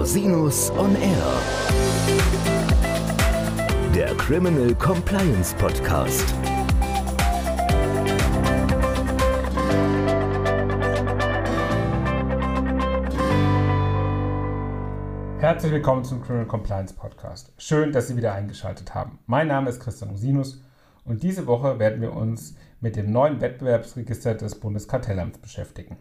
Rosinus on Air. Der Criminal Compliance Podcast. Herzlich willkommen zum Criminal Compliance Podcast. Schön, dass Sie wieder eingeschaltet haben. Mein Name ist Christian Rosinus und diese Woche werden wir uns mit dem neuen Wettbewerbsregister des Bundeskartellamts beschäftigen.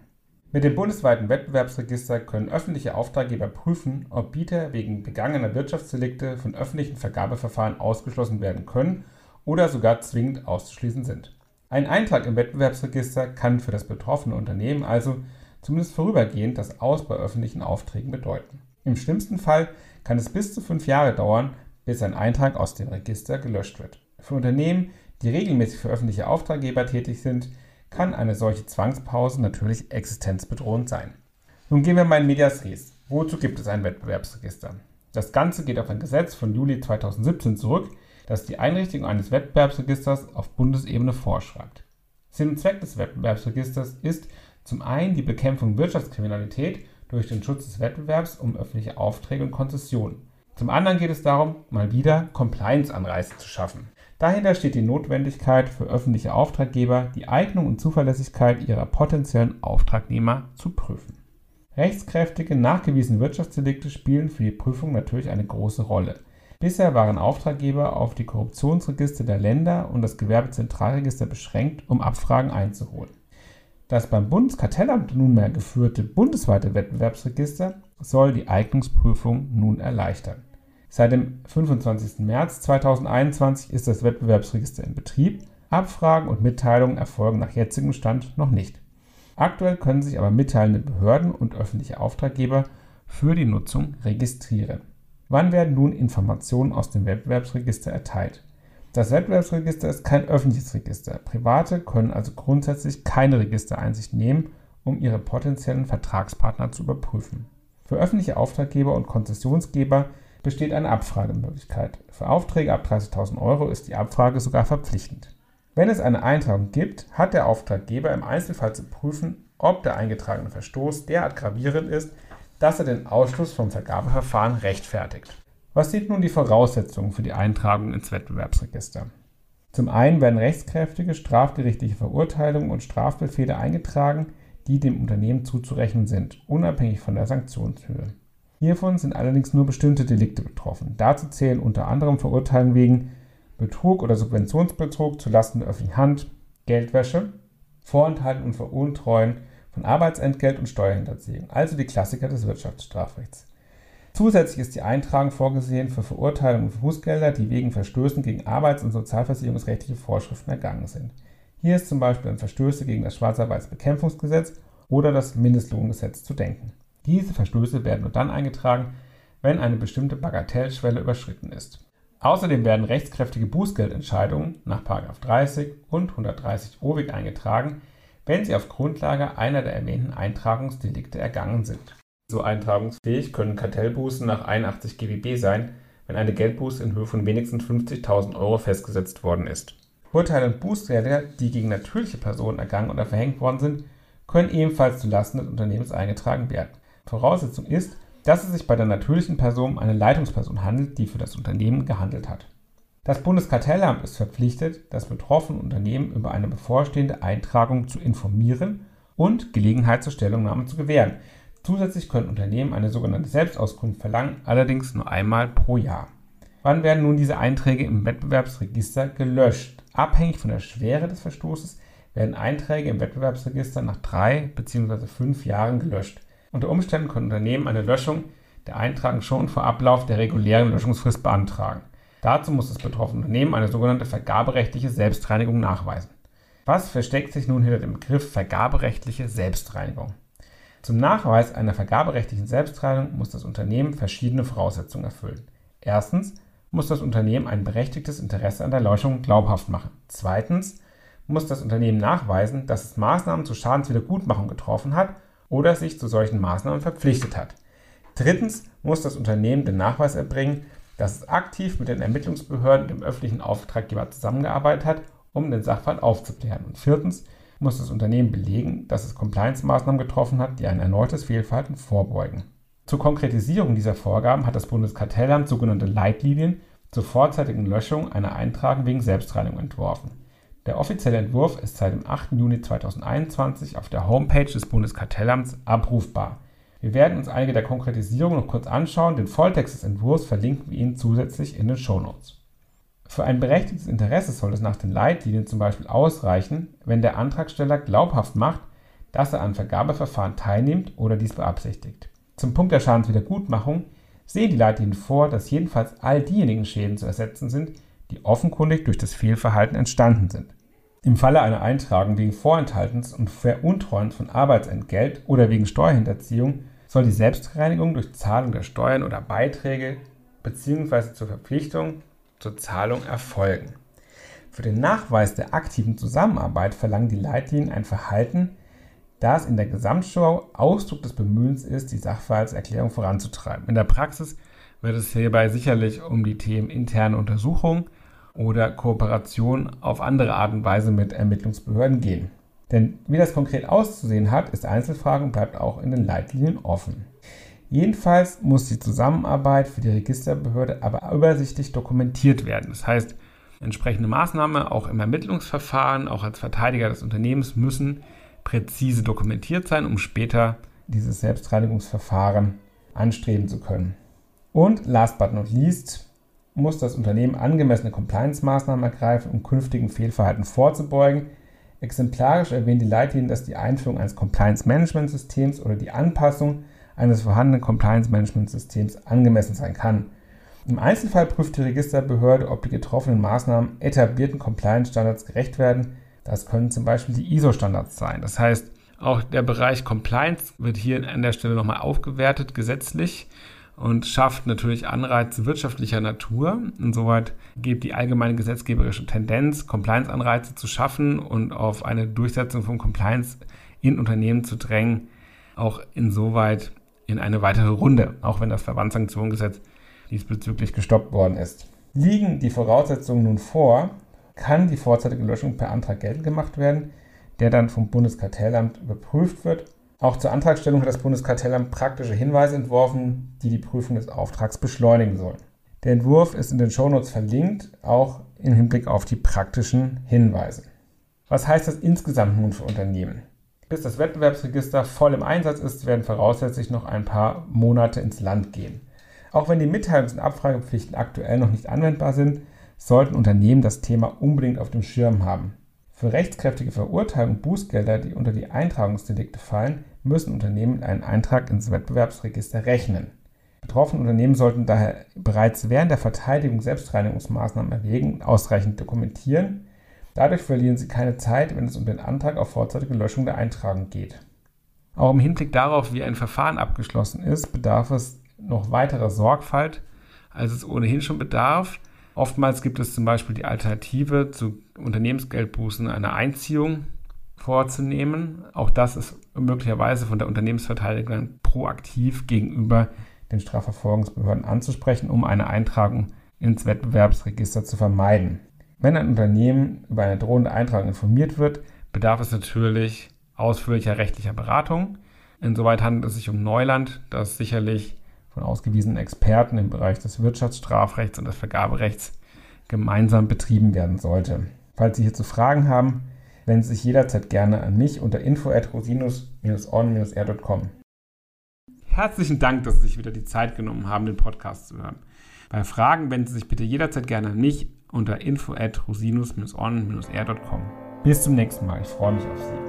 Mit dem bundesweiten Wettbewerbsregister können öffentliche Auftraggeber prüfen, ob Bieter wegen begangener Wirtschaftsdelikte von öffentlichen Vergabeverfahren ausgeschlossen werden können oder sogar zwingend auszuschließen sind. Ein Eintrag im Wettbewerbsregister kann für das betroffene Unternehmen also zumindest vorübergehend das Aus bei öffentlichen Aufträgen bedeuten. Im schlimmsten Fall kann es bis zu fünf Jahre dauern, bis ein Eintrag aus dem Register gelöscht wird. Für Unternehmen, die regelmäßig für öffentliche Auftraggeber tätig sind, kann eine solche Zwangspause natürlich existenzbedrohend sein. Nun gehen wir mal in Medias Res. Wozu gibt es ein Wettbewerbsregister? Das Ganze geht auf ein Gesetz von Juli 2017 zurück, das die Einrichtung eines Wettbewerbsregisters auf Bundesebene vorschreibt. Sinn und Zweck des Wettbewerbsregisters ist zum einen die Bekämpfung Wirtschaftskriminalität durch den Schutz des Wettbewerbs um öffentliche Aufträge und Konzessionen. Zum anderen geht es darum, mal wieder Compliance-Anreize zu schaffen. Dahinter steht die Notwendigkeit für öffentliche Auftraggeber, die Eignung und Zuverlässigkeit ihrer potenziellen Auftragnehmer zu prüfen. Rechtskräftige, nachgewiesene Wirtschaftsdelikte spielen für die Prüfung natürlich eine große Rolle. Bisher waren Auftraggeber auf die Korruptionsregister der Länder und das Gewerbezentralregister beschränkt, um Abfragen einzuholen. Das beim Bundeskartellamt nunmehr geführte bundesweite Wettbewerbsregister soll die Eignungsprüfung nun erleichtern. Seit dem 25. März 2021 ist das Wettbewerbsregister in Betrieb. Abfragen und Mitteilungen erfolgen nach jetzigem Stand noch nicht. Aktuell können sich aber mitteilende Behörden und öffentliche Auftraggeber für die Nutzung registrieren. Wann werden nun Informationen aus dem Wettbewerbsregister erteilt? Das Wettbewerbsregister ist kein öffentliches Register. Private können also grundsätzlich keine Registereinsicht nehmen, um ihre potenziellen Vertragspartner zu überprüfen. Für öffentliche Auftraggeber und Konzessionsgeber besteht eine Abfragemöglichkeit. Für Aufträge ab 30.000 Euro ist die Abfrage sogar verpflichtend. Wenn es eine Eintragung gibt, hat der Auftraggeber im Einzelfall zu prüfen, ob der eingetragene Verstoß derart gravierend ist, dass er den Ausschluss vom Vergabeverfahren rechtfertigt. Was sind nun die Voraussetzungen für die Eintragung ins Wettbewerbsregister? Zum einen werden rechtskräftige strafgerichtliche Verurteilungen und Strafbefehle eingetragen, die dem Unternehmen zuzurechnen sind, unabhängig von der Sanktionshöhe. Hiervon sind allerdings nur bestimmte Delikte betroffen. Dazu zählen unter anderem Verurteilungen wegen Betrug oder Subventionsbetrug zulasten der öffentlichen Hand, Geldwäsche, Vorenthalten und Veruntreuen von Arbeitsentgelt und Steuerhinterziehung, also die Klassiker des Wirtschaftsstrafrechts. Zusätzlich ist die Eintragung vorgesehen für Verurteilungen und Bußgelder, die wegen Verstößen gegen arbeits- und sozialversicherungsrechtliche Vorschriften ergangen sind. Hier ist zum Beispiel an Verstöße gegen das Schwarzarbeitsbekämpfungsgesetz oder das Mindestlohngesetz zu denken. Diese Verstöße werden nur dann eingetragen, wenn eine bestimmte Bagatellschwelle überschritten ist. Außerdem werden rechtskräftige Bußgeldentscheidungen nach 30 und 130 OWIG eingetragen, wenn sie auf Grundlage einer der erwähnten Eintragungsdelikte ergangen sind. So eintragungsfähig können Kartellbußen nach 81 GWB sein, wenn eine Geldbuße in Höhe von wenigstens 50.000 Euro festgesetzt worden ist. Urteile und Bußgelder, die gegen natürliche Personen ergangen oder verhängt worden sind, können ebenfalls zulasten des Unternehmens eingetragen werden. Voraussetzung ist, dass es sich bei der natürlichen Person um eine Leitungsperson handelt, die für das Unternehmen gehandelt hat. Das Bundeskartellamt ist verpflichtet, das betroffene Unternehmen über eine bevorstehende Eintragung zu informieren und Gelegenheit zur Stellungnahme zu gewähren. Zusätzlich können Unternehmen eine sogenannte Selbstauskunft verlangen, allerdings nur einmal pro Jahr. Wann werden nun diese Einträge im Wettbewerbsregister gelöscht? Abhängig von der Schwere des Verstoßes werden Einträge im Wettbewerbsregister nach drei bzw. fünf Jahren gelöscht. Unter Umständen können Unternehmen eine Löschung der Eintragung schon vor Ablauf der regulären Löschungsfrist beantragen. Dazu muss das betroffene Unternehmen eine sogenannte vergaberechtliche Selbstreinigung nachweisen. Was versteckt sich nun hinter dem Begriff vergaberechtliche Selbstreinigung? Zum Nachweis einer vergaberechtlichen Selbstreinigung muss das Unternehmen verschiedene Voraussetzungen erfüllen. Erstens muss das Unternehmen ein berechtigtes Interesse an der Löschung glaubhaft machen. Zweitens muss das Unternehmen nachweisen, dass es Maßnahmen zur Schadenswiedergutmachung getroffen hat oder sich zu solchen Maßnahmen verpflichtet hat. Drittens muss das Unternehmen den Nachweis erbringen, dass es aktiv mit den Ermittlungsbehörden und dem öffentlichen Auftraggeber zusammengearbeitet hat, um den Sachverhalt aufzuklären. Und viertens muss das Unternehmen belegen, dass es Compliance-Maßnahmen getroffen hat, die ein erneutes Fehlverhalten vorbeugen. Zur Konkretisierung dieser Vorgaben hat das Bundeskartellamt sogenannte Leitlinien zur vorzeitigen Löschung einer Eintragung wegen Selbstreinigung entworfen. Der offizielle Entwurf ist seit dem 8. Juni 2021 auf der Homepage des Bundeskartellamts abrufbar. Wir werden uns einige der Konkretisierungen noch kurz anschauen. Den Volltext des Entwurfs verlinken wir Ihnen zusätzlich in den Shownotes. Für ein berechtigtes Interesse soll es nach den Leitlinien zum Beispiel ausreichen, wenn der Antragsteller glaubhaft macht, dass er an Vergabeverfahren teilnimmt oder dies beabsichtigt. Zum Punkt der Schadenswiedergutmachung sehen die Leitlinien vor, dass jedenfalls all diejenigen Schäden zu ersetzen sind, die offenkundig durch das Fehlverhalten entstanden sind. Im Falle einer Eintragung wegen Vorenthaltens und Veruntreuens von Arbeitsentgelt oder wegen Steuerhinterziehung soll die Selbstreinigung durch Zahlung der Steuern oder Beiträge bzw. zur Verpflichtung zur Zahlung erfolgen. Für den Nachweis der aktiven Zusammenarbeit verlangen die Leitlinien ein Verhalten, das in der Gesamtschau Ausdruck des Bemühens ist, die Sachverhaltserklärung voranzutreiben. In der Praxis wird es hierbei sicherlich um die Themen interne Untersuchung oder Kooperation auf andere Art und Weise mit Ermittlungsbehörden gehen. Denn wie das konkret auszusehen hat, ist Einzelfrage und bleibt auch in den Leitlinien offen. Jedenfalls muss die Zusammenarbeit für die Registerbehörde aber übersichtlich dokumentiert werden. Das heißt, entsprechende Maßnahmen auch im Ermittlungsverfahren, auch als Verteidiger des Unternehmens müssen präzise dokumentiert sein, um später dieses Selbstreinigungsverfahren anstreben zu können. Und last but not least muss das Unternehmen angemessene Compliance-Maßnahmen ergreifen, um künftigen Fehlverhalten vorzubeugen. Exemplarisch erwähnt die Leitlinien, dass die Einführung eines Compliance-Management-Systems oder die Anpassung eines vorhandenen Compliance-Management-Systems angemessen sein kann. Im Einzelfall prüft die Registerbehörde, ob die getroffenen Maßnahmen etablierten Compliance-Standards gerecht werden. Das können zum Beispiel die ISO-Standards sein. Das heißt, auch der Bereich Compliance wird hier an der Stelle nochmal aufgewertet gesetzlich und schafft natürlich Anreize wirtschaftlicher Natur. Insoweit gibt die allgemeine gesetzgeberische Tendenz, Compliance-Anreize zu schaffen und auf eine Durchsetzung von Compliance in Unternehmen zu drängen, auch insoweit in eine weitere Runde, auch wenn das Verbandssanktionengesetz diesbezüglich gestoppt worden ist. Liegen die Voraussetzungen nun vor, kann die vorzeitige Löschung per Antrag geltend gemacht werden, der dann vom Bundeskartellamt überprüft wird. Auch zur Antragstellung hat das Bundeskartellamt praktische Hinweise entworfen, die die Prüfung des Auftrags beschleunigen sollen. Der Entwurf ist in den Shownotes verlinkt, auch im Hinblick auf die praktischen Hinweise. Was heißt das insgesamt nun für Unternehmen? Bis das Wettbewerbsregister voll im Einsatz ist, werden voraussichtlich noch ein paar Monate ins Land gehen. Auch wenn die Mitteilungs- und Abfragepflichten aktuell noch nicht anwendbar sind, sollten Unternehmen das Thema unbedingt auf dem Schirm haben. Für rechtskräftige Verurteilungen und Bußgelder, die unter die Eintragungsdelikte fallen, müssen Unternehmen einen Eintrag ins Wettbewerbsregister rechnen. Betroffene Unternehmen sollten daher bereits während der Verteidigung Selbstreinigungsmaßnahmen erwägen und ausreichend dokumentieren, Dadurch verlieren Sie keine Zeit, wenn es um den Antrag auf vorzeitige Löschung der Eintragung geht. Auch im Hinblick darauf, wie ein Verfahren abgeschlossen ist, bedarf es noch weiterer Sorgfalt, als es ohnehin schon bedarf. Oftmals gibt es zum Beispiel die Alternative zu Unternehmensgeldbußen eine Einziehung vorzunehmen. Auch das ist möglicherweise von der Unternehmensverteidigung proaktiv gegenüber den Strafverfolgungsbehörden anzusprechen, um eine Eintragung ins Wettbewerbsregister zu vermeiden. Wenn ein Unternehmen über eine drohende Eintragung informiert wird, bedarf es natürlich ausführlicher rechtlicher Beratung. Insoweit handelt es sich um Neuland, das sicherlich von ausgewiesenen Experten im Bereich des Wirtschaftsstrafrechts und des Vergaberechts gemeinsam betrieben werden sollte. Falls Sie hierzu Fragen haben, wenden Sie sich jederzeit gerne an mich unter info@rosinus-on-r.com. Herzlichen Dank, dass Sie sich wieder die Zeit genommen haben, den Podcast zu hören. Bei Fragen wenden Sie sich bitte jederzeit gerne an mich unter info at rosinus-on-r.com. Bis zum nächsten Mal. Ich freue mich auf Sie.